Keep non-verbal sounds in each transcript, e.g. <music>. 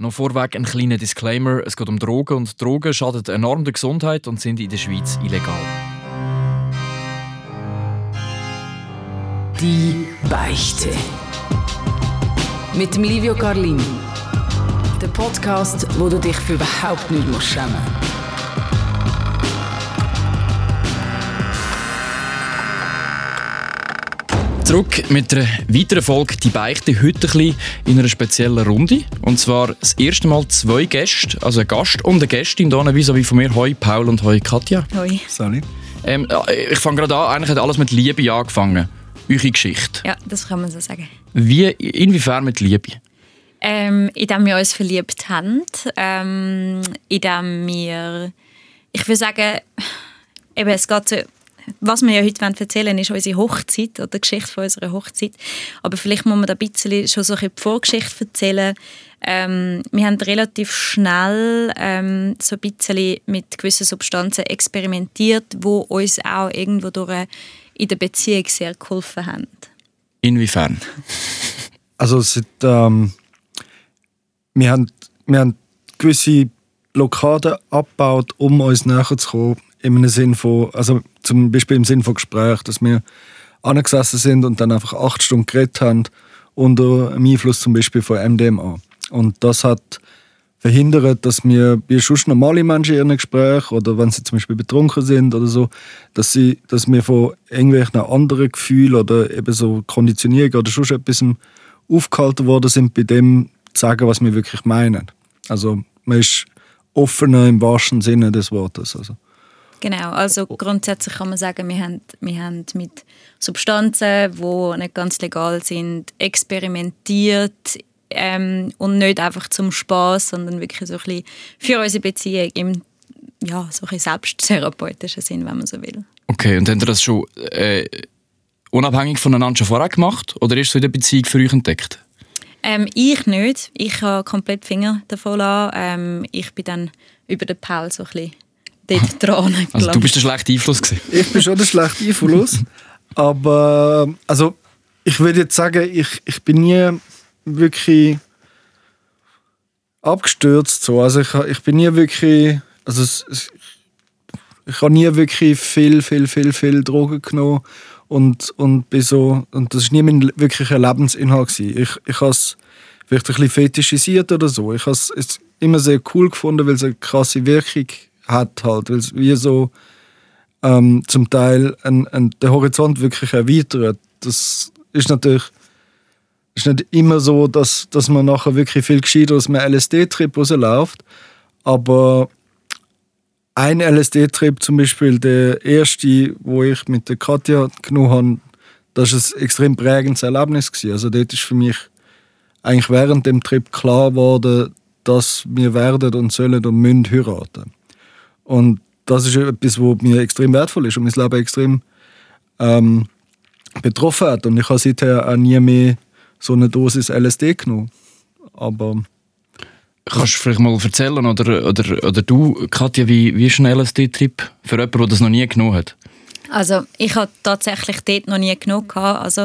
Noch vorweg ein kleiner Disclaimer. Es geht um Drogen und Drogen schaden enorm der Gesundheit und sind in der Schweiz illegal. Die Beichte. Mit Livio Carlin. Der Podcast, wo du dich für überhaupt nicht schämen musst. Zurück mit einer weiteren Folge «Die Beichte», heute ein bisschen in einer speziellen Runde. Und zwar das erste Mal zwei Gäste, also ein Gast und eine Gästin hier vis wie von mir. Hoi Paul und hoi Katja. Hoi. Salut. Ähm, ich fange gerade an, eigentlich hat alles mit Liebe angefangen. Eure Geschichte. Ja, das kann man so sagen. Wie, inwiefern mit Liebe? Ähm, indem wir uns verliebt haben. Ähm, indem wir, ich würde sagen, eben, es geht so was wir ja heute erzählen wollen, ist unsere Hochzeit oder die Geschichte von unserer Hochzeit. Aber vielleicht muss man da ein bisschen schon so eine Vorgeschichte erzählen. Ähm, wir haben relativ schnell ähm, so ein bisschen mit gewissen Substanzen experimentiert, wo uns auch irgendwo durch in der Beziehung sehr geholfen haben. Inwiefern? <laughs> Also seit, ähm, wir, haben, wir haben gewisse Blockaden abgebaut, um uns näher zu kommen im Sinn von, also zum Beispiel im Sinn von Gespräch, dass wir angesessen sind und dann einfach acht Stunden geredet haben unter dem Einfluss zum Beispiel von MDMA. Und das hat verhindert, dass wir wie sonst normale Menschen in ihren Gesprächen oder wenn sie zum Beispiel betrunken sind oder so, dass, sie, dass wir von irgendwelchen anderen Gefühlen oder eben so Konditionierung oder sonst etwas aufgehalten worden sind, bei dem zu sagen, was wir wirklich meinen. Also man ist offener im wahrsten Sinne des Wortes. Also. Genau, also grundsätzlich kann man sagen, wir haben, wir haben mit Substanzen, die nicht ganz legal sind, experimentiert ähm, und nicht einfach zum Spaß, sondern wirklich so ein bisschen für unsere Beziehung im ja, so ein selbsttherapeutischen Sinn, wenn man so will. Okay, und habt ihr das schon äh, unabhängig voneinander schon vorher gemacht oder ist so in der Beziehung für euch entdeckt? Ähm, ich nicht. Ich habe komplett Finger davon an. Ähm, ich bin dann über den Paul so ein bisschen dort <laughs> dran. Also du bist der schlechte Einfluss gewesen. Ich bin schon der schlechte Einfluss, aber also ich würde jetzt sagen, ich, ich bin nie wirklich abgestürzt so. Also ich, ich bin nie wirklich, also es, es, ich habe nie wirklich viel, viel, viel, viel Drogen genommen und, und bin so, und das war nie mein wirklicher Lebensinhalt gewesen. Ich, ich habe es vielleicht ein bisschen fetischisiert oder so. Ich habe es immer sehr cool gefunden, weil es eine krasse Wirkung hat halt, weil es wie so ähm, zum Teil ein, ein, den Horizont wirklich erweitert. Das ist natürlich ist nicht immer so, dass, dass man nachher wirklich viel gescheiter aus einem LSD-Trip rausläuft, aber ein LSD-Trip zum Beispiel, der erste, wo ich mit der Katja genommen habe, das war ein extrem prägendes Erlebnis. Also dort ist für mich eigentlich während dem Trip klar geworden, dass wir werden und sollen und müssen heiraten. Und das ist etwas, was mir extrem wertvoll ist und mein Leben extrem ähm, betroffen hat. Und ich habe seither auch nie mehr so eine Dosis LSD genommen. Aber Kannst du vielleicht mal erzählen, oder, oder, oder du, Katja, wie, wie ist ein LSD-Trip für jemanden, der das noch nie genommen hat? Also ich habe tatsächlich dort noch nie genommen. Also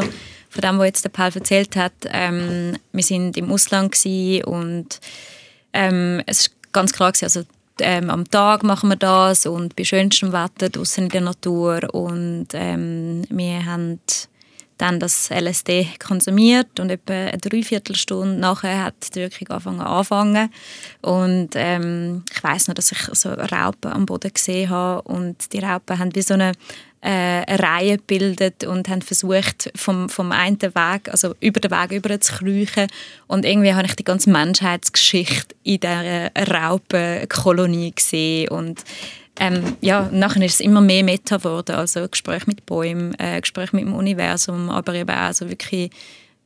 von dem, was jetzt der Paul erzählt hat, ähm, wir sind im Ausland und ähm, es war ganz klar, gewesen, also ähm, am Tag machen wir das und bei schönstem Wetter draußen in der Natur. Und ähm, wir haben dann das LSD konsumiert und etwa eine Dreiviertelstunde nachher hat die Wirkung angefangen anfangen. Und ähm, ich weiß noch, dass ich so Raupen am Boden gesehen habe. Und die Raupen haben wie so eine äh, Reihe gebildet und haben versucht, vom, vom einen Weg, also über den Weg über zu kriechen. Und irgendwie habe ich die ganze Menschheitsgeschichte in dieser Raupenkolonie gesehen. Und ähm, ja, nachher ist es immer mehr Meta geworden, also Gespräch mit Bäumen, äh, Gespräch mit dem Universum, aber eben auch so wirklich,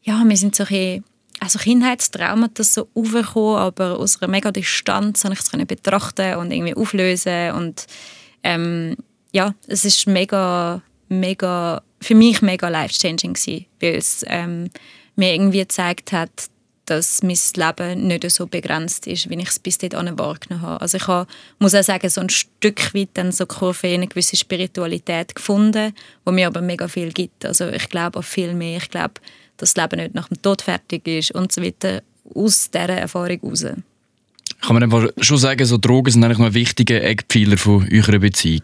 ja, wir sind so ein also Kindheitstraumata so aufgekommen, aber aus einer mega Distanz habe ich es betrachten und irgendwie auflösen und ähm, ja, es ist mega, mega, für mich mega life-changing weil es ähm, mir irgendwie gezeigt hat, dass mein Leben nicht so begrenzt ist, wie ich es bis dahin wahrgenommen habe. Also ich habe, muss auch sagen, so ein Stück weit dann so Kurve in eine gewisse Spiritualität gefunden, wo mir aber mega viel gibt. Also ich glaube auch viel mehr. Ich glaube, dass das Leben nicht nach dem Tod fertig ist und so weiter, aus dieser Erfahrung heraus. Kann man einfach schon sagen, so Drogen sind eigentlich noch ein wichtiger Eckpfeiler von eurer Beziehung?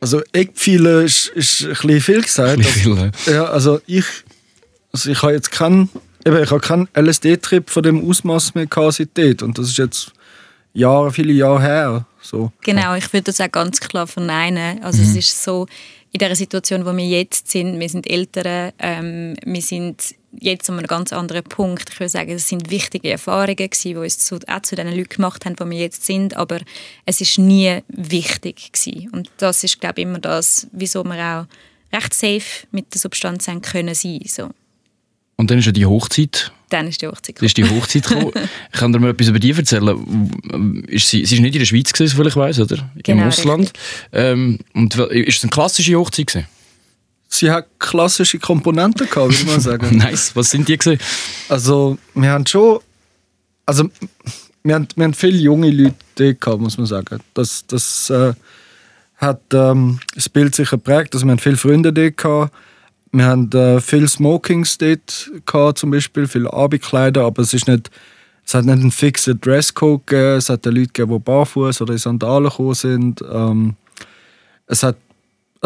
Also Eckpfeiler ist, ist ein bisschen viel gesagt. Ein bisschen also, ja, also ich, also ich habe jetzt keinen, eben, ich habe keinen LSD-Trip von dem Ausmaß mehr seitdem. Und das ist jetzt Jahre, viele Jahre her. So. Genau, ich würde das auch ganz klar verneinen. Also mhm. es ist so, in der Situation, wo wir jetzt sind, wir sind Eltern, ähm, wir sind jetzt an einem ganz anderen Punkt. Ich würde sagen, es sind wichtige Erfahrungen gewesen, die uns zu, auch zu den Leuten gemacht haben, wo wir jetzt sind, aber es ist nie wichtig gewesen. Und das ist, glaube ich, immer das, wieso wir auch recht safe mit der Substanz haben können sein. So. Und dann ist ja die Hochzeit. Dann ist die Hochzeit gekommen. Ist die Hochzeit gekommen. ich <laughs> kann dir mal etwas über die erzählen. Ist sie, sie ist nicht in der Schweiz gewesen, soviel ich weiß, oder? Genau, Im Ausland. Ähm, und ist es eine klassische Hochzeit gewesen? Sie hat klassische Komponenten gehabt, würde man sagen. <laughs> nice. Was sind die gewesen? Also wir haben schon, also wir haben, wir haben viele junge Leute gehabt, muss man sagen. Das, das äh, hat ähm, das Bild sicher geprägt. Also wir haben viele Freunde dort gehabt wir haben äh, viele Smokings dort gehabt, zum Beispiel, viele Abendkleider, aber es ist nicht, es hat nicht einen fixen Dresscode gegeben. Es hat Leute gegeben, die barfuß oder in Sandalen gekommen sind. Ähm, es hat,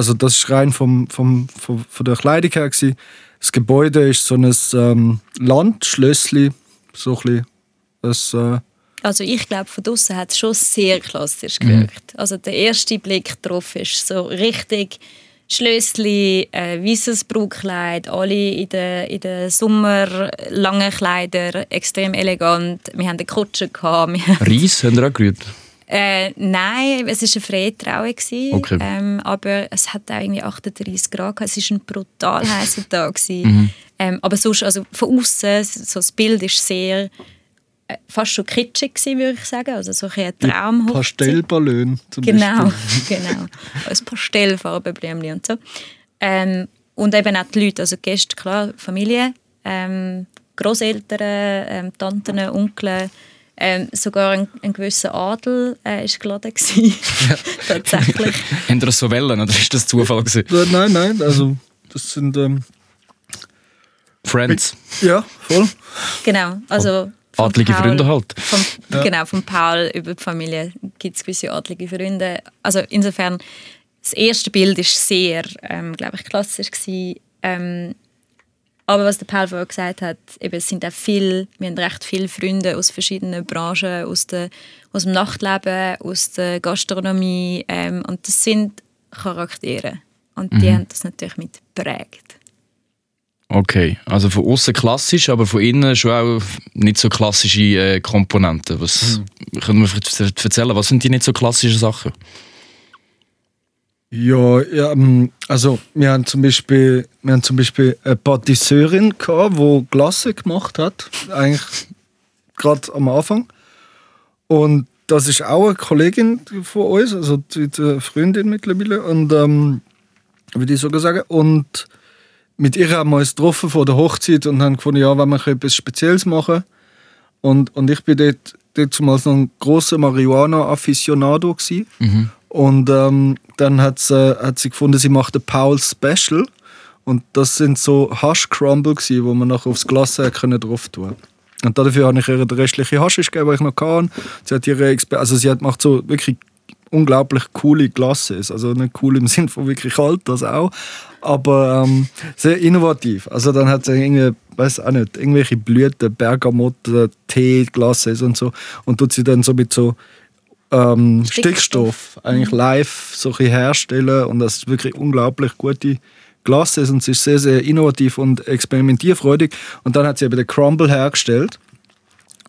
also das ist rein vom, vom, vom, von der Kleidung her gewesen. Das Gebäude ist so ein ähm, Landschlössli, so ein bisschen, äh, also ich glaube, von draußen hat es schon sehr klassisch mhm. gewirkt. Mhm. Also der erste Blick drauf ist so richtig Schlössli, äh, weißes Brautkleid, alle in den, in den Sommer langen extrem elegant. Wir hatten eine Kutsche. Gehabt. Reis haben wir auch gerührt? Äh, nein, es war eine Freitraue. Okay. Ähm, aber es hat auch irgendwie 38 Grad. Gehabt. Es war ein brutal heißer Tag. Mhm. Ähm, aber sonst, also von außen, so das Bild ist sehr äh, fast schon kitschig gewesen, würde ich sagen. Also so ein Traumhochzeit. Pastellballon zum genau, Beispiel. <laughs> genau. Als Pastellfarbenblümchen und so. Ähm, und eben auch die Leute, also Gäste, klar, Familie, ähm, Großeltern, ähm, Tanten, Onkel, ähm, sogar ein, ein gewisser Adel äh, ist geladen gewesen. Ja. <laughs> Tatsächlich. <laughs> Haben das so wollen oder ist das Zufall gewesen? Nein, nein, also das sind ähm, Friends. Ja, voll. Genau, also adlige Paul, Freunde halt. Vom, ja. Genau, von Paul über die Familie gibt es gewisse adlige Freunde. Also insofern, das erste Bild war sehr, ähm, glaube ich, klassisch gewesen. Ähm, aber was der Paul vorher gesagt hat, eben, es sind auch viel, wir haben recht viele Freunde aus verschiedenen Branchen, aus, der, aus dem Nachtleben, aus der Gastronomie ähm, und das sind Charaktere und die mhm. haben das natürlich mit prägt. Okay, also von außen klassisch, aber von innen schon auch nicht so klassische äh, Komponenten. Was mhm. können wir erzählen? Was sind die nicht so klassischen Sachen? Ja, ja ähm, also wir haben zum Beispiel, wir haben zum Beispiel eine Patisseurin gehabt, die Glasse gemacht hat, eigentlich gerade am Anfang. Und das ist auch eine Kollegin von uns, also eine Freundin mittlerweile, und ähm, würde ich sogar sagen. Und mit ihr haben wir uns getroffen vor der Hochzeit und haben gefunden, ja, wenn wir etwas Spezielles machen. Und, und ich bin dort, dort zumal noch ein großer Marihuana-Afficionado mhm. Und ähm, dann hat sie, hat sie gefunden, sie macht ein Paul Special. Und das sind so Hash-Crumble, die man nachher aufs Glas drauf tun konnte. Und dafür habe ich ihr den restlichen Haschisch gegeben, den ich noch kann. Sie hat ihre Exper also sie hat macht so wirklich unglaublich coole Glasses. Also nicht cool im <laughs> Sinn von wirklich kalt, das auch. Aber ähm, sehr innovativ. Also dann hat sie irgendwie, weiß auch nicht, irgendwelche Blüten, Bergamotte, Tee, Glasses und so. Und tut sie dann so mit so ähm, Stickstoff. Stickstoff eigentlich live so herstellen. Und das ist wirklich unglaublich gute Glasses und sie ist sehr, sehr innovativ und experimentierfreudig. Und dann hat sie eben den Crumble hergestellt.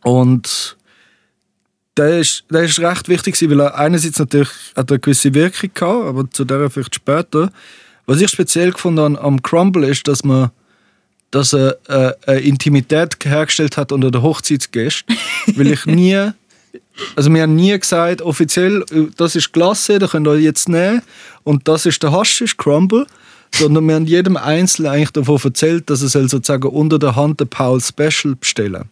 Und der ist, der ist recht wichtig, weil er einerseits natürlich hat eine gewisse Wirkung hatte, aber zu der vielleicht später. Was ich speziell gefunden habe am Crumble ist, dass man dass er äh, eine Intimität hergestellt hat unter den Hochzeitsgästen, <laughs> weil ich nie also wir haben nie gesagt, offiziell, das ist Glasse, da könnt ihr jetzt nehmen und das ist der Haschisch, Crumble, sondern wir haben jedem Einzelnen eigentlich davon erzählt, dass er sozusagen unter der Hand den Paul Special bestellen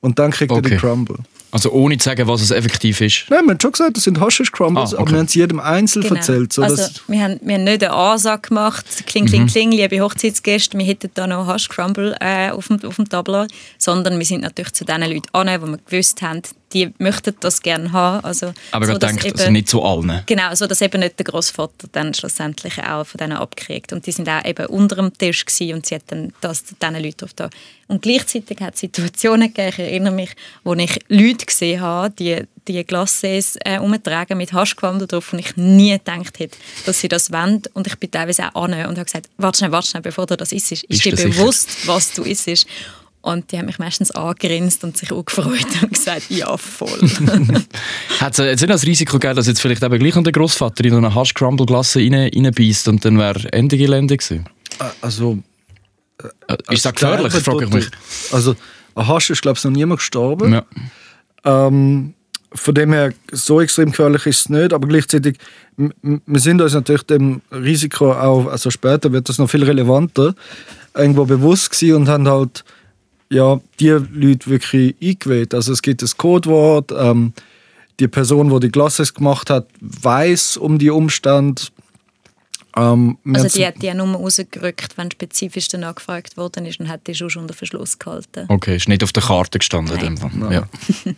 Und dann kriegt okay. er den Crumble. Also ohne zu sagen, was es effektiv ist. Nein, wir haben schon gesagt, das sind Haschisch Crumbles, Ah, okay. aber wir haben es jedem einzeln Genau. erzählt. So, also, dass, wir, haben, wir haben nicht eine Ansage gemacht, kling, Mhm. kling, kling, liebe Hochzeitsgäste, wir hätten da noch Hash Crumble äh, auf, dem, auf dem Tableau, sondern wir sind natürlich zu den Leuten an, wo wir gewusst haben, die möchten das gerne haben. Also, Aber so, denke, eben- also nicht zu allen. Genau, so dass eben nicht der Großvater dann schlussendlich auch von denen abgekriegt und die sind auch eben unter dem Tisch gewesen und sie hat dann das diesen Leuten drauf da. Und gleichzeitig hat es Situationen gegeben, ich erinnere mich, wo ich Leute gesehen habe, die die Glacés äh, umtragen mit Haschquandel drauf und ich nie gedacht hätte, dass sie das wollen und ich bin teilweise auch an und habe gesagt, warte schnell, warte schnell, bevor du das isst, ist, Ist dir das sicher? bewusst, was du isst? Und die haben mich meistens angegrinst und sich auch gefreut und gesagt, ja, voll. <laughs> Hat es jetzt nicht das Risiko gegeben, dass jetzt vielleicht eben gleich der Großvater in eine Hash Crumble Glasse rein, reinbeißt und dann wäre Ende Gelände gewesen? also, Äh, Ist das gefährlich, frage ich mich. Also, an Hasch ist, glaube ich, noch niemand gestorben. Ja. Ähm, von dem her, so extrem gefährlich ist es nicht, aber gleichzeitig, wir sind uns natürlich dem Risiko auch, also später wird das noch viel relevanter, irgendwo bewusst gewesen und haben halt ja, die Leute wirklich eingewählt. Also es gibt das Codewort, ähm, die Person, die die Glasses gemacht hat, weiß um die Umstände. Ähm, Also die hat die ja nur rausgerückt, wenn spezifisch danach gefragt worden ist und hat die schon unter Verschluss gehalten. Okay, ist nicht auf der Karte gestanden. in Nein. dem Fall. Ja. <laughs>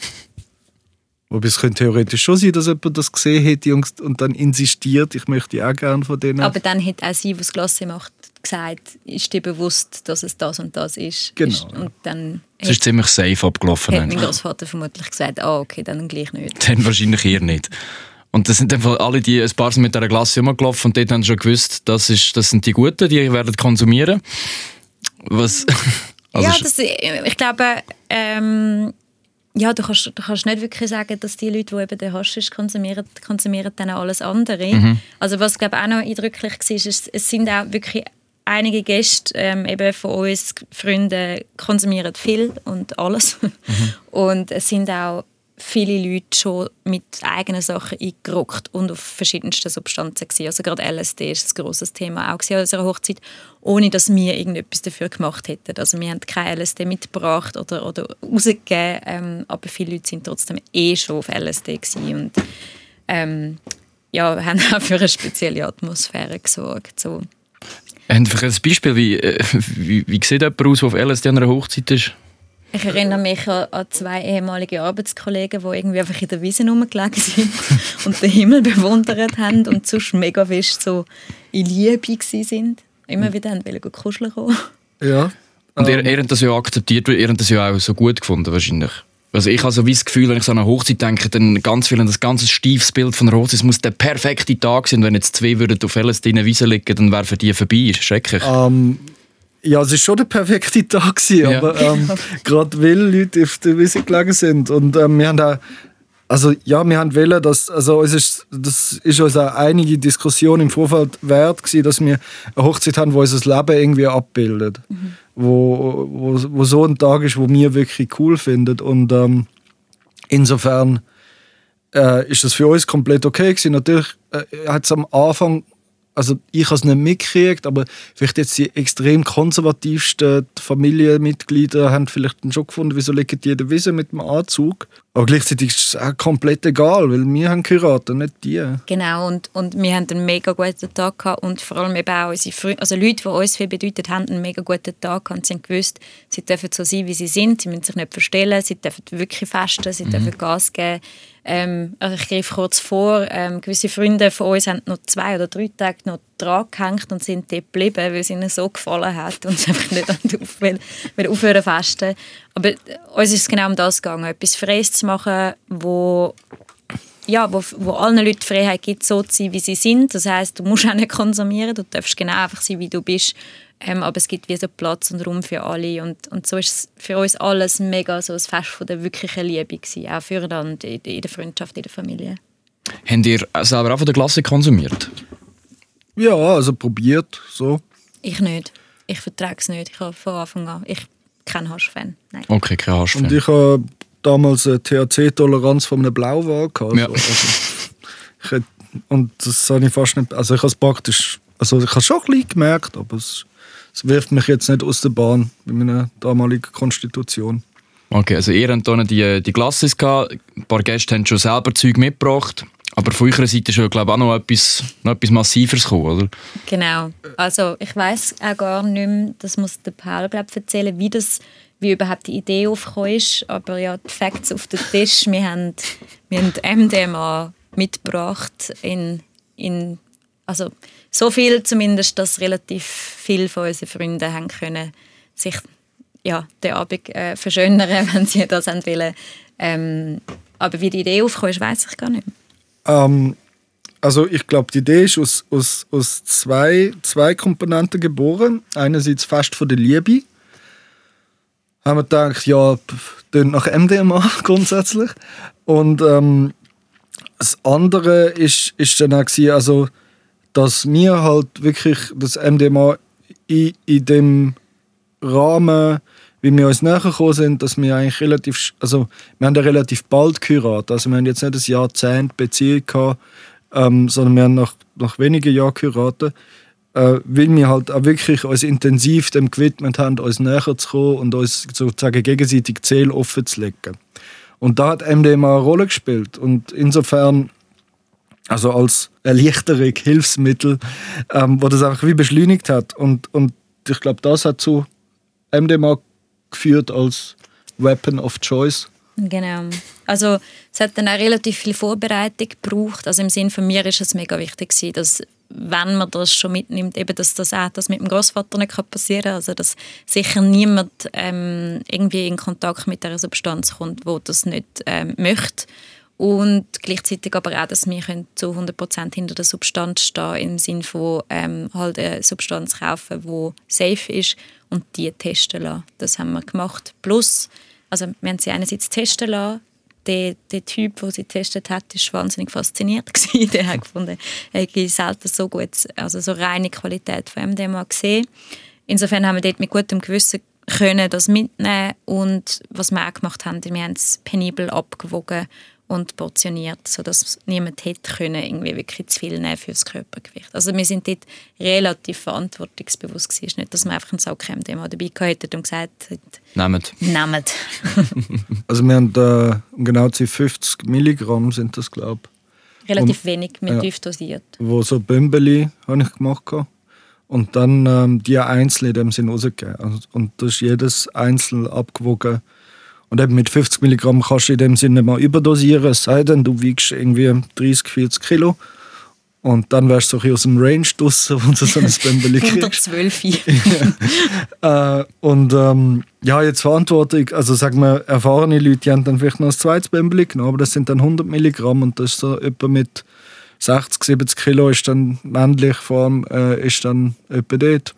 Wobei es könnte theoretisch schon sein, dass jemand das gesehen hätte und, und dann insistiert, ich möchte auch gerne von denen. Aber dann hat auch sie, die das Glas macht, gesagt, ist dir bewusst, dass es das und das ist. Genau, Ist, und dann Es ist ziemlich safe abgelaufen. hat mein. Großvater vermutlich gesagt, ah, okay, dann gleich nicht. Dann wahrscheinlich eher nicht. Und das sind einfach alle, die ein paar sind mit dieser Glasse rumgelaufen und dort haben schon gewusst, das, ist, das sind die Guten, die werden konsumieren. Was? <laughs> Also ja, das, ich glaube, ähm, ja, du, kannst, du kannst nicht wirklich sagen, dass die Leute, die eben den Haschisch konsumieren, konsumieren dann auch alles andere. Mhm. Also was, glaube ich, auch noch eindrücklich war, ist, es sind auch wirklich einige Gäste ähm, eben von uns, Freunde, konsumieren viel und alles. Mhm. Und es sind auch viele Leute schon mit eigenen Sachen eingerockt und auf verschiedensten Substanzen gewesen. Also gerade LSD ist ein grosses Thema auch an unserer Hochzeit, ohne dass wir irgendetwas dafür gemacht hätten. Also wir haben kein LSD mitgebracht oder, oder rausgegeben, ähm, aber viele Leute sind trotzdem eh schon auf LSD gewesen und ähm, ja, <laughs> haben auch für eine spezielle Atmosphäre gesorgt. So. Haben Sie ein Beispiel, wie, äh, wie, wie sieht jemand aus, der auf LSD an einer Hochzeit ist? Ich erinnere mich an, zwei ehemalige Arbeitskollegen, die irgendwie einfach in der Wiese rumgelegen sind <laughs> und den Himmel bewundert haben und sonst mega fest so in Liebe sind. Immer wieder haben wollen kuscheln kommen. ja. Und ihr, ihr habt das ja akzeptiert, weil ihr habt das ja auch so gut gefunden wahrscheinlich. Also ich habe so wie das Gefühl, wenn ich so an eine Hochzeit denke, dann ganz viel an das ganze stiefes Bild von Hochzeit. Es muss der perfekte Tag sein. Wenn jetzt zwei würden auf LSD in der Wiese liegen, dann wäre für die vorbei. Schrecklich. Ähm, ja, es war schon der perfekte Tag, gewesen, Ja. aber ähm, <laughs> gerade weil Leute auf der Wiese gelegen sind. Und ähm, wir haben da, also ja, wir haben wollen, dass, also es ist, das ist uns auch einige Diskussionen im Vorfeld wert gewesen, dass wir eine Hochzeit haben, wo unser Leben irgendwie abbildet. Wo, wo, wo so ein Tag ist, wo wir wirklich cool finden. Und ähm, insofern äh, ist das für uns komplett okay gewesen. Natürlich äh, hat es am Anfang, also ich habe es nicht mitgekriegt, aber vielleicht jetzt die extrem konservativsten Familienmitglieder haben vielleicht schon gefunden, wieso liegen die Wiese mit dem Anzug. Aber gleichzeitig ist es auch komplett egal, weil wir haben geheiratet, nicht die. Genau, und, und wir haben einen mega guten Tag gehabt und vor allem eben auch unsere Freunde, also Leute, die uns viel bedeutet haben, einen mega guten Tag gehabt und sie haben gewusst, sie dürfen so sein, wie sie sind, sie müssen sich nicht verstellen, sie dürfen wirklich festen, sie dürfen Gas geben. Ähm, also ich greife kurz vor, ähm, gewisse Freunde von uns haben noch zwei oder drei Tage noch dran gehängt und sind dort geblieben, weil es ihnen so gefallen hat und sie einfach nicht <laughs> auf, weil, weil aufhören festen. Aber äh, uns ist es genau um das gegangen, etwas Freies zu machen, wo ja, wo, wo allen Leuten die Freiheit gibt, so zu sein, wie sie sind. Das heißt, du musst auch nicht konsumieren, du darfst genau einfach sein, wie du bist. Ähm, aber es gibt wie so Platz und Raum für alle. Und, und so ist es für uns alles mega so ein Fest von der wirklichen Liebe gewesen, auch füreinander, in, in der Freundschaft, in der Familie. Habt ihr selber auch von der Glasse konsumiert? Ja, also probiert, so. Ich nicht. Ich vertrage es nicht. Ich habe von Anfang an. Ich kein Hasch-Fan. Nein. Okay, kein Hasch. Und ich habe damals eine THC-Toleranz von einem Blauwal gehabt. Ja. Also, also, ich hätte, und das habe ich fast nicht. Also ich habe es praktisch. Also ich habe es schon ein bisschen gemerkt, aber es, es wirft mich jetzt nicht aus der Bahn bei meiner damaligen Konstitution. Okay, also ihr habt hier die, die Glasses gehabt, ein paar Gäste haben schon selber Zeug mitgebracht, aber von eurer Seite ist ja glaube ich, auch noch etwas, noch etwas Massiveres gekommen, oder? Genau. Also ich weiß auch gar nicht mehr, das muss der Paul glaub, erzählen, wie das wie überhaupt die Idee aufgekommen ist. Aber ja, die Facts auf den Tisch. Wir haben, wir haben MDMA mitgebracht in, in also so viel zumindest, dass relativ viele von unseren Freunden haben können sich ja, den Abend äh, verschönern, <laughs> wenn sie das wollen. Ähm, aber wie die Idee aufgekommen ist, weiß ich gar nicht. Ähm, also ich glaube, die Idee ist aus, aus, aus zwei, zwei Komponenten geboren. Einerseits fast von der Liebe. Haben wir gedacht, ja, tönt nach MDMA <laughs> grundsätzlich. Und ähm, das andere ist, ist dann auch also, dass wir halt wirklich das MDMA in, in dem Rahmen, wie wir uns näher gekommen sind, dass wir eigentlich relativ, also wir haben ja relativ bald geheiratet, also wir haben jetzt nicht ein Jahrzehnt Beziehung gehabt, ähm, sondern wir haben nach, nach wenigen Jahren geheiratet, äh, weil wir halt auch wirklich uns intensiv dem gewidmet haben, uns näher zu kommen und uns sozusagen gegenseitig Ziele offen zu legen. Und da hat MDMA eine Rolle gespielt. Und insofern also als Erleichterung, Hilfsmittel, ähm, wo das einfach wie beschleunigt hat und, und ich glaube, das hat zu MDMA geführt als Weapon of Choice. Genau. Also es hat dann auch relativ viel Vorbereitung gebraucht. Also im Sinn von mir ist es mega wichtig dass wenn man das schon mitnimmt, eben dass das auch das mit dem Großvater nicht passieren kann. Also dass sicher niemand ähm, irgendwie in Kontakt mit der Substanz kommt, wo das nicht ähm, möchte und gleichzeitig aber auch, dass wir zu 100% hinter der Substanz stehen im Sinne von ähm, halt eine Substanz kaufen, die safe ist und die testen lassen. Das haben wir gemacht. Plus, also wir haben sie einerseits testen lassen, der, der Typ, der sie getestet hat, war wahnsinnig fasziniert. <laughs> der hat gefunden, er hätte selten so gut, also so reine Qualität von MDMA gesehen. Insofern haben wir dort mit gutem Gewissen können das mitnehmen und was wir auch gemacht haben, wir haben es penibel abgewogen und portioniert, sodass niemand hätte können, irgendwie wirklich zu viel nehmen für das Körpergewicht. Also wir sind dort relativ verantwortungsbewusst gewesen. Nicht, dass wir einfach einen Sackcreme-Thema dabei hätten und gesagt hätten, nehmt. Nehmt. <laughs> also wir haben äh, genau 50 Milligramm sind das, glaube ich. Relativ und, wenig, mit ja, tief dosiert. Wo so Bömbeli habe ich gemacht. Und dann ähm, die einzeln in dem Sinn rausgegeben. Also, und das ist jedes einzeln abgewogen und eben mit 50 Milligramm kannst du in dem Sinne mal überdosieren, es sei denn, du wiegst irgendwie 30, 40 Kilo. Und dann wärst du so aus dem Range draussen, <laughs> wo du so ein Bämbeli kriegst. Unter 12. <laughs> ja. äh, und ähm, ja, jetzt Verantwortung, also sagen wir, erfahrene Leute, die haben dann vielleicht noch ein zweites Bämbeli genommen, aber das sind dann 100 Milligramm und das ist so etwa mit 60, 70 Kilo ist dann männlich vor allem, äh, ist dann etwa dort.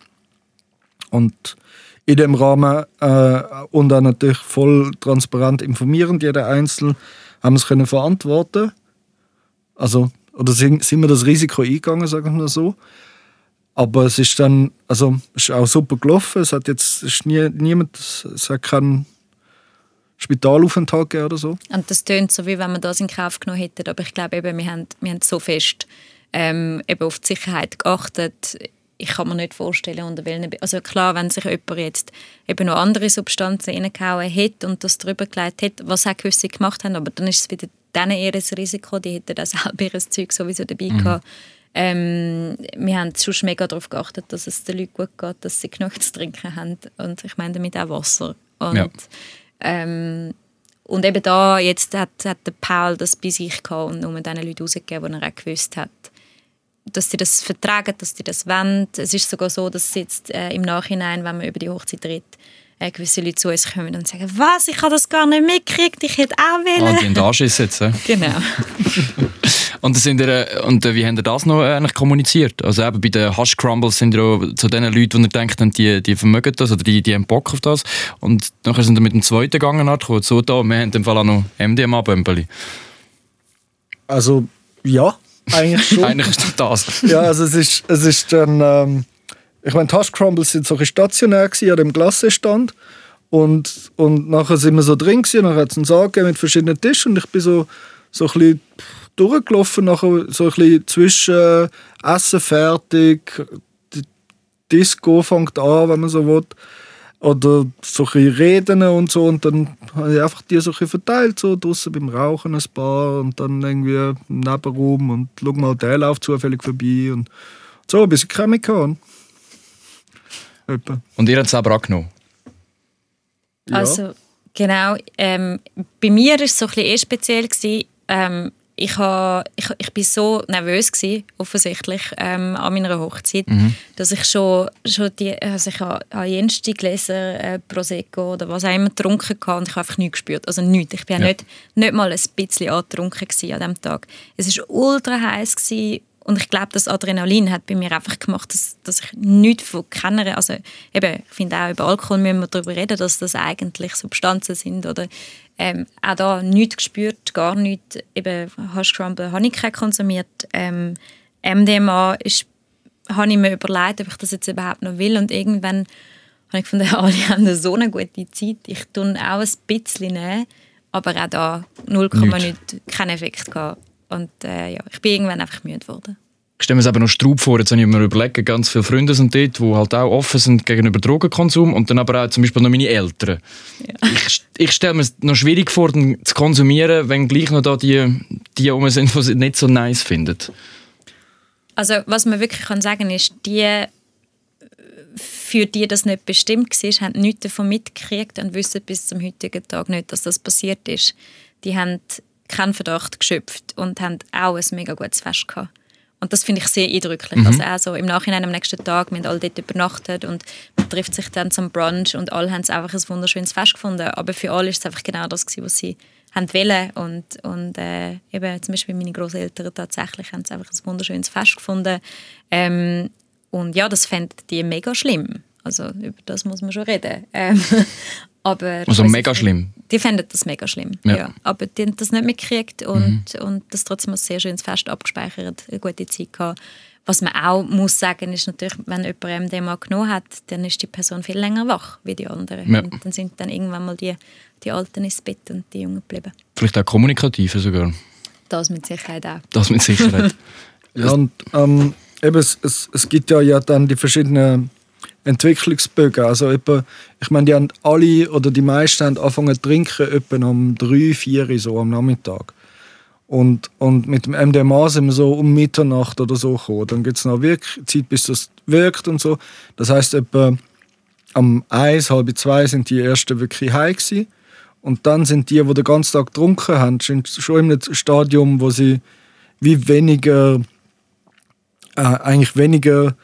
Und in dem Rahmen äh, und dann natürlich voll transparent informierend, jeder Einzelne, haben es können verantworten. Also, oder sind, sind wir das Risiko eingegangen, sagen wir so. Aber es ist dann, also, ist auch super gelaufen. Es hat jetzt ist nie, niemand, es hat keinen Spitalaufenthalt gegeben oder so. Und das tönt so, wie wenn man das in Kauf genommen hätte. Aber ich glaube eben, wir haben, wir haben so fest ähm, eben auf die Sicherheit geachtet ich kann mir nicht vorstellen, unter welchen... Also klar, wenn sich jemand jetzt eben noch andere Substanzen reingehauen hätte und das drüber gelegt hätte, was auch gewisse gemacht haben, aber dann ist es wieder denen eher ein Risiko, die hätten auch selber ihr Zeug sowieso dabei mhm. gehabt. Ähm, wir haben schon mega darauf geachtet, dass es den Leuten gut geht, dass sie genug zu trinken haben und ich meine damit auch Wasser. Und, ja. ähm, und eben da jetzt hat, hat der Paul das bei sich gehabt und nur den Leuten rausgegeben, die er auch gewusst hat dass sie das vertragen, dass sie das wollen. Es ist sogar so, dass jetzt äh, im Nachhinein, wenn man über die Hochzeit redet, äh, gewisse Leute zu uns kommen und sagen, was, ich habe das gar nicht mitgekriegt, ich hätte auch wollen. Ah, die Anschiss jetzt, äh? Genau. <laughs> und, sind ihr, und äh, wie habt ihr das noch eigentlich kommuniziert? Also eben bei den Hush Crumbles sind ihr zu den Leuten, die ihr denkt, die, die vermögen das oder die, die haben Bock auf das. Und nachher sind ihr mit dem zweiten gegangen, so da, wir haben im Fall auch noch MDMA-Bömpeli. Also, ja, eigentlich schon. <laughs> eigentlich ist das. ja, also es ist, es ist dann, ähm, ich meine, Hash Crumbles sind so stationär gewesen, an dem Glassestand und, und nachher sind wir so drin gewesen, nachher hat es einen Sarg mit verschiedenen Tischen und ich bin so, so ein bisschen durchgelaufen, nachher so ein bisschen zwischen äh, Essen fertig, die Disco fängt an, wenn man so will. Oder so ein Reden und so und dann habe ich einfach die so ein verteilt, so draußen beim Rauchen ein paar und dann irgendwie im Nebenraum und schau mal, der läuft zufällig vorbei und so, ein bisschen Chemikan. Und ihr habt es aber angenommen? Ja. Also, genau. Ähm, bei mir war es so ein bisschen eh speziell. Gewesen. Ähm, ich, ha, ich, ich bin so nervös gewesen, offensichtlich ähm, an meiner Hochzeit, mhm. dass ich schon, schon die, also ich habe jenste Gläser äh, Prosecco oder was auch immer getrunken hatte und ich habe einfach nichts gespürt, also nichts. Ich bin ja. nicht, nicht mal ein bisschen angetrunken an diesem Tag. Es war ultra heiß gewesen und ich glaube, das Adrenalin hat bei mir einfach gemacht, dass, dass ich nichts von keiner, also eben, ich finde auch über Alkohol müssen wir darüber reden, dass das eigentlich Substanzen sind oder ähm, auch da nichts gespürt, gar nichts, eben Hash Crumble habe ich keinen konsumiert, ähm, MDMA ist, habe ich mir überlegt, ob ich das jetzt überhaupt noch will. Und irgendwann habe ich gefunden, <laughs> alle haben so eine gute Zeit, ich tue auch ein bisschen nehmen, aber auch da 0,9 keinen Effekt gehabt. Und äh, ja, ich bin irgendwann einfach müde geworden. Ich stelle mir es aber noch Straub vor, jetzt habe ich mir überlegt, ganz viele Freunde sind dort, die halt auch offen sind gegenüber Drogenkonsum und dann aber auch zum Beispiel noch meine Eltern. Ja. Ich, ich stelle mir es noch schwierig vor, zu konsumieren, wenn gleich noch da die, die um sind, die es nicht so nice finden. Also was man wirklich kann sagen ist, die, für die das nicht bestimmt war, haben nichts davon mitgekriegt und wissen bis zum heutigen Tag nicht, dass das passiert ist. Die haben keinen Verdacht geschöpft und haben auch ein mega gutes Fest gehabt. Und das finde ich sehr eindrücklich. Mhm. Also auch so im Nachhinein am nächsten Tag, wir haben alle dort übernachtet und man trifft sich dann zum Brunch und alle haben es einfach ein wunderschönes Fest gefunden. Aber für alle ist es einfach genau das gewesen, was sie haben wollen. Und, und äh, eben zum Beispiel meine Großeltern tatsächlich haben es einfach ein wunderschönes Fest gefunden. Ähm, und ja, das fänden die mega schlimm. Also über das muss man schon reden. Ähm, <laughs> aber also mega schlimm? Die fänden das mega schlimm, ja. ja. Aber die haben das nicht mitgekriegt und, mhm. und das trotzdem ein sehr schönes Fest abgespeichert, eine gute Zeit gehabt. Was man auch muss sagen, ist natürlich, wenn jemand MDMA genommen hat, dann ist die Person viel länger wach wie die anderen. Ja. Und dann sind dann irgendwann mal die, die Alten ins Bett und die Jungen geblieben. Vielleicht auch kommunikative sogar? Das mit Sicherheit auch. Das mit Sicherheit. <laughs> ja, und ähm, eben, es, es, es gibt ja, ja dann die verschiedenen Entwicklungsbögen. Also etwa, ich meine, die haben alle oder die meisten haben angefangen zu trinken etwa um drei, vier so am Nachmittag. Und, und mit dem MDMA sind wir so um Mitternacht oder so gekommen. Dann gibt es noch Wirk Zeit, bis das wirkt und so. Das heißt etwa am eins, halb zwei sind die ersten wirklich heim gewesen. Und dann sind die, die den ganzen Tag getrunken haben, schon in einem Stadium, wo sie wie weniger, äh, eigentlich weniger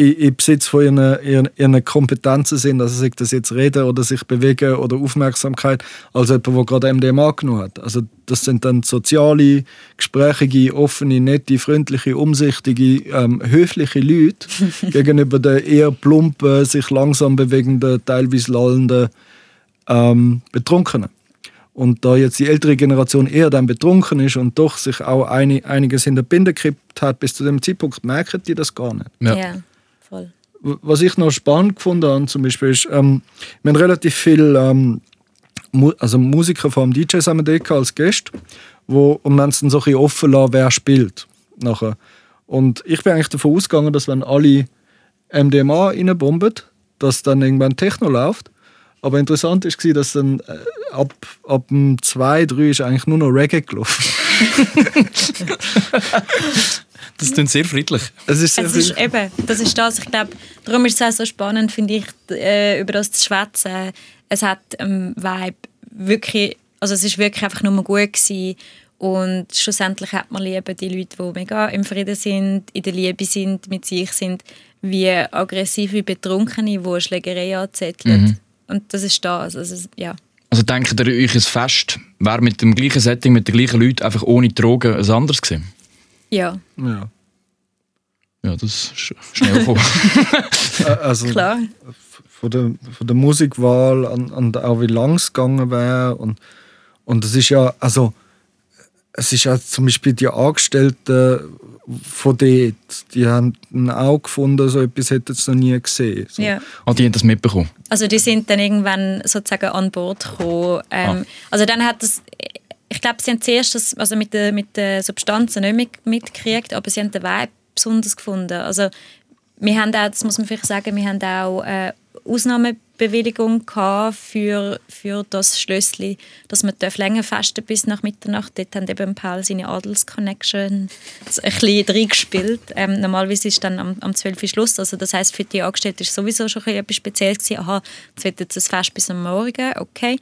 in, Besitz von ihren, ihren, ihren Kompetenzen sind, also sei das jetzt Reden oder sich bewegen oder Aufmerksamkeit, als jemand, der gerade MDMA genommen hat. Also das sind dann soziale, gesprächige, offene, nette, freundliche, umsichtige, ähm, höfliche Leute <laughs> gegenüber den eher plumpen, sich langsam bewegenden, teilweise lallenden ähm, Betrunkenen. Und da jetzt die ältere Generation eher dann betrunken ist und doch sich auch einiges in der Binde gekippt hat, bis zu dem Zeitpunkt merken die das gar nicht. Ja. ja voll. Was ich noch spannend gefunden habe, zum Beispiel, ist, ähm, wir haben relativ viele ähm, Mu also Musiker vom DJs haben wir als Gäste, wo, und wir haben es dann so ein bisschen offen lassen, wer spielt. Nachher. Und ich bin eigentlich davon ausgegangen, dass wenn alle MDMA reinbomben, dass dann irgendwann Techno läuft. Aber interessant war, dass dann äh, ab, ab dem 2, 3 ist eigentlich nur noch Reggae gelaufen. <laughs> <laughs> Das klingt sehr friedlich. Es ist, sehr es ist eben, das ist das. Ich glaube, darum ist es auch so spannend, finde ich, äh, über das zu schwätzen. Es hat ähm, Vibe wirklich, also es ist wirklich einfach nur gut gewesen. Und schlussendlich hat man lieber die Leute, die mega im Frieden sind, in der Liebe sind, mit sich sind, wie aggressive Betrunkene, die eine Schlägerei anzetteln. Mhm. Und das ist das. Also, ja. also denkt ihr euch ein Fest, wäre mit dem gleichen Setting, mit den gleichen Leuten, einfach ohne Drogen ein anderes gewesen? Ja. Ja. Ja, das ist schnell. <laughs> Äh, also, Klar. Von der, von der Musikwahl an, an auch wie lang es gegangen wäre. Und, und es ist ja, also, es ist ja zum Beispiel die Angestellten von dort, die haben auch gefunden, so etwas hätten sie noch nie gesehen. So. Ja. Oh, die haben das mitbekommen? Also die sind dann irgendwann sozusagen an Bord gekommen. Ähm, ah. Also dann hat das ich glaube, sie haben zuerst das, also mit den mit der Substanzen nicht mit, mitgekriegt, aber sie haben den Vibe besonders gefunden. Also wir haben auch, das muss man vielleicht sagen, wir haben auch äh, Ausnahme Bewilligung für, für das Schlössli, dass man länger festen bis nach Mitternacht. Dort haben eben Paul seine Adelsconnection ein bisschen reingespielt. Ähm, normalerweise ist dann am, am 12 Uhr Schluss. Also das heißt für die Angestellten ist sowieso schon etwas Spezielles. Aha, jetzt wird jetzt das Fest bis am Morgen, okay.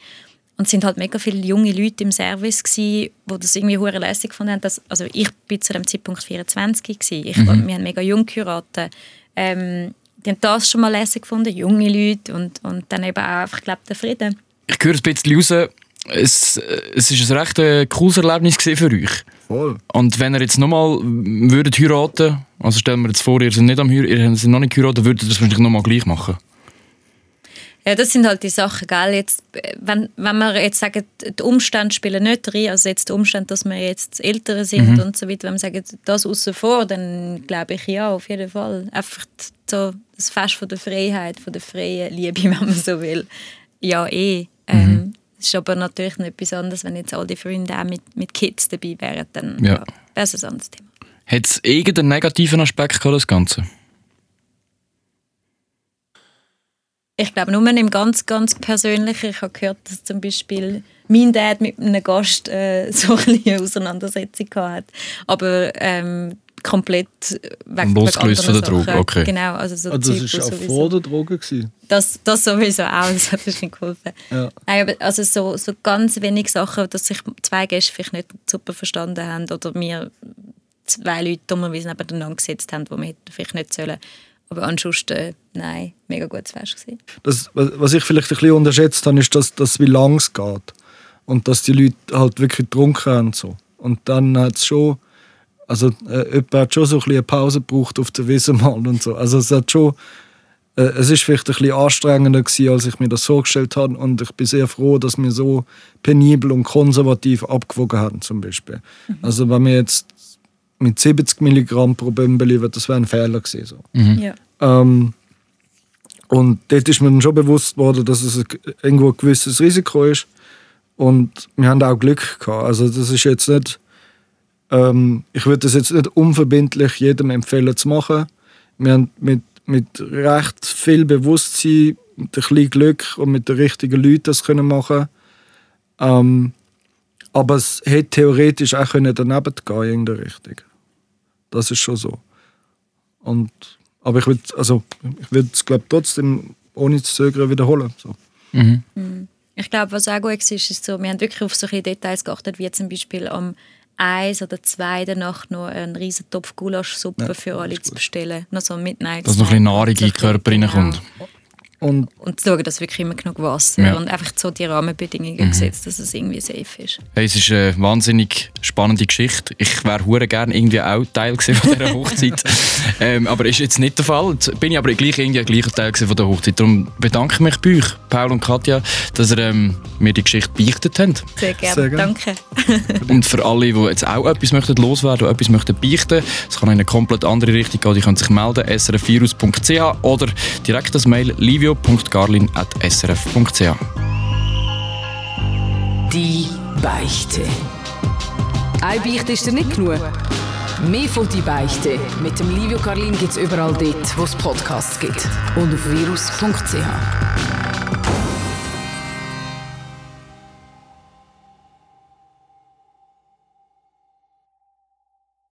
Und es sind halt mega viele junge Leute im Service die das irgendwie hure lässig gefunden haben. Dass, also ich bin zu dem Zeitpunkt 24 gewesen. Ich, mhm. Wir haben mega jung geheiratet. Ähm, die haben das schon mal lässig gefunden, junge Leute und, und dann eben auch einfach, glaube den Frieden. Ich höre ein bisschen raus, es, es ist ein recht äh, cooles Erlebnis für euch. Voll. Und wenn ihr jetzt nochmal würdet heiraten, also stellen wir jetzt vor, ihr seid, nicht am, ihr seid noch nicht geheiratet, würdet ihr das wahrscheinlich nochmal gleich machen? Ja, das sind halt die Sachen, gell? Jetzt, wenn, wenn wir jetzt sagen, die Umstände spielen nicht rein, also jetzt der Umstand, dass wir jetzt Ältere sind mhm. und so weiter, wenn wir sagen, das außen vor, dann glaube ich ja, auf jeden Fall. Einfach so das Fest von der Freiheit, von der freien Liebe, <laughs> wenn man so will. Ja, eh. Ähm, mhm. es ist aber natürlich nicht etwas anderes, wenn jetzt all die Freunde auch mit, mit Kids dabei wären, dann ja. ja, wäre es ein anderes Thema. Hat es irgendeinen negativen Aspekt gehabt, das Ganze? Ich glaube, nur im ganz, ganz Persönlichen. Ich habe gehört, dass zum Beispiel mein Dad mit einem Gast äh, <laughs> so eine Auseinandersetzung hatte. Aber ähm, komplett weg Losgelöst von der Droge, okay. Genau, also so also das war auch sowieso. vor der Droge? Gewesen. Das, das sowieso auch, <laughs> das hat mir geholfen. Ja. Nein, aber also so, so ganz wenige Sachen, dass sich zwei Gäste vielleicht nicht super verstanden haben oder mir zwei Leute dummerweise nebeneinander gesetzt haben, die wir vielleicht nicht sollen. Aber ansonsten, nein, mega gutes Fest gewesen. Das, was ich vielleicht ein bisschen unterschätzt habe, ist, dass, dass wie lang es geht. Und dass die Leute halt wirklich getrunken haben. So. Und dann hat es schon, also äh, jemand hat schon so ein bisschen eine Pause gebraucht auf der Wiese mal und so. Also es hat schon, äh, es ist vielleicht ein bisschen anstrengender gewesen, als ich mir das vorgestellt habe. Und ich bin sehr froh, dass wir so penibel und konservativ abgewogen haben, zum Beispiel. Mhm. Also wenn wir jetzt mit 70 Milligramm pro Bömbeli, das wäre ein Fehler gewesen. So. Mhm. Ja. Ähm, und dort ist mir dann schon bewusst worden, dass es irgendwo ein gewisses Risiko ist. Und wir haben auch Glück gehabt. Also das ist jetzt nicht, ähm, ich würde das jetzt nicht unverbindlich jedem empfehlen zu machen. Wir haben mit, mit recht viel Bewusstsein, mit ein bisschen Glück und mit den richtigen Leuten das können machen. Ähm, aber es hätte theoretisch auch daneben gehen in der Richtung. Das ist schon so. Und, aber ich würde also, es glaube trotzdem ohne zu zögern wiederholen. So. Mhm. mhm. Ich glaube, was auch gut ist, ist so, wir haben wirklich auf solche Details geachtet, wie zum Beispiel am eins oder zwei der Nacht noch einen riesen Topf Gulaschsuppe ja, für alle zu bestellen. Noch so Midnight Dass noch ein bisschen Nahrung in den Körper reinkommt. Genau. Und, und zu schauen, dass wirklich immer genug Wasser ja. und einfach so die Rahmenbedingungen mhm. gesetzt, dass es irgendwie safe ist. Hey, es ist eine wahnsinnig spannende Geschichte. Ich wäre hure gerne irgendwie auch Teil von dieser <laughs> Hochzeit. ähm, aber ist jetzt nicht der Fall. Jetzt bin ich aber gleich irgendwie gleicher Teil von der Hochzeit. Darum bedanke ich mich bei euch, Paul und Katja, dass ihr ähm, mir die Geschichte beichtet habt. Sehr gerne, Sehr gerne. danke. <laughs> und für alle, die jetzt auch etwas möchten loswerden oder etwas möchten beichten, es kann in eine komplett andere Richtung gehen, die können sich melden, srfvirus.ch oder direkt das Mail livio livio.garlin.srf.ch. Die Beichte. Ein Beicht ist dir nicht genug. Mehr von «Die Beichte» mit dem Livio Carlin gibt es überall dort, wo es Podcasts gibt. Und auf virus.ch.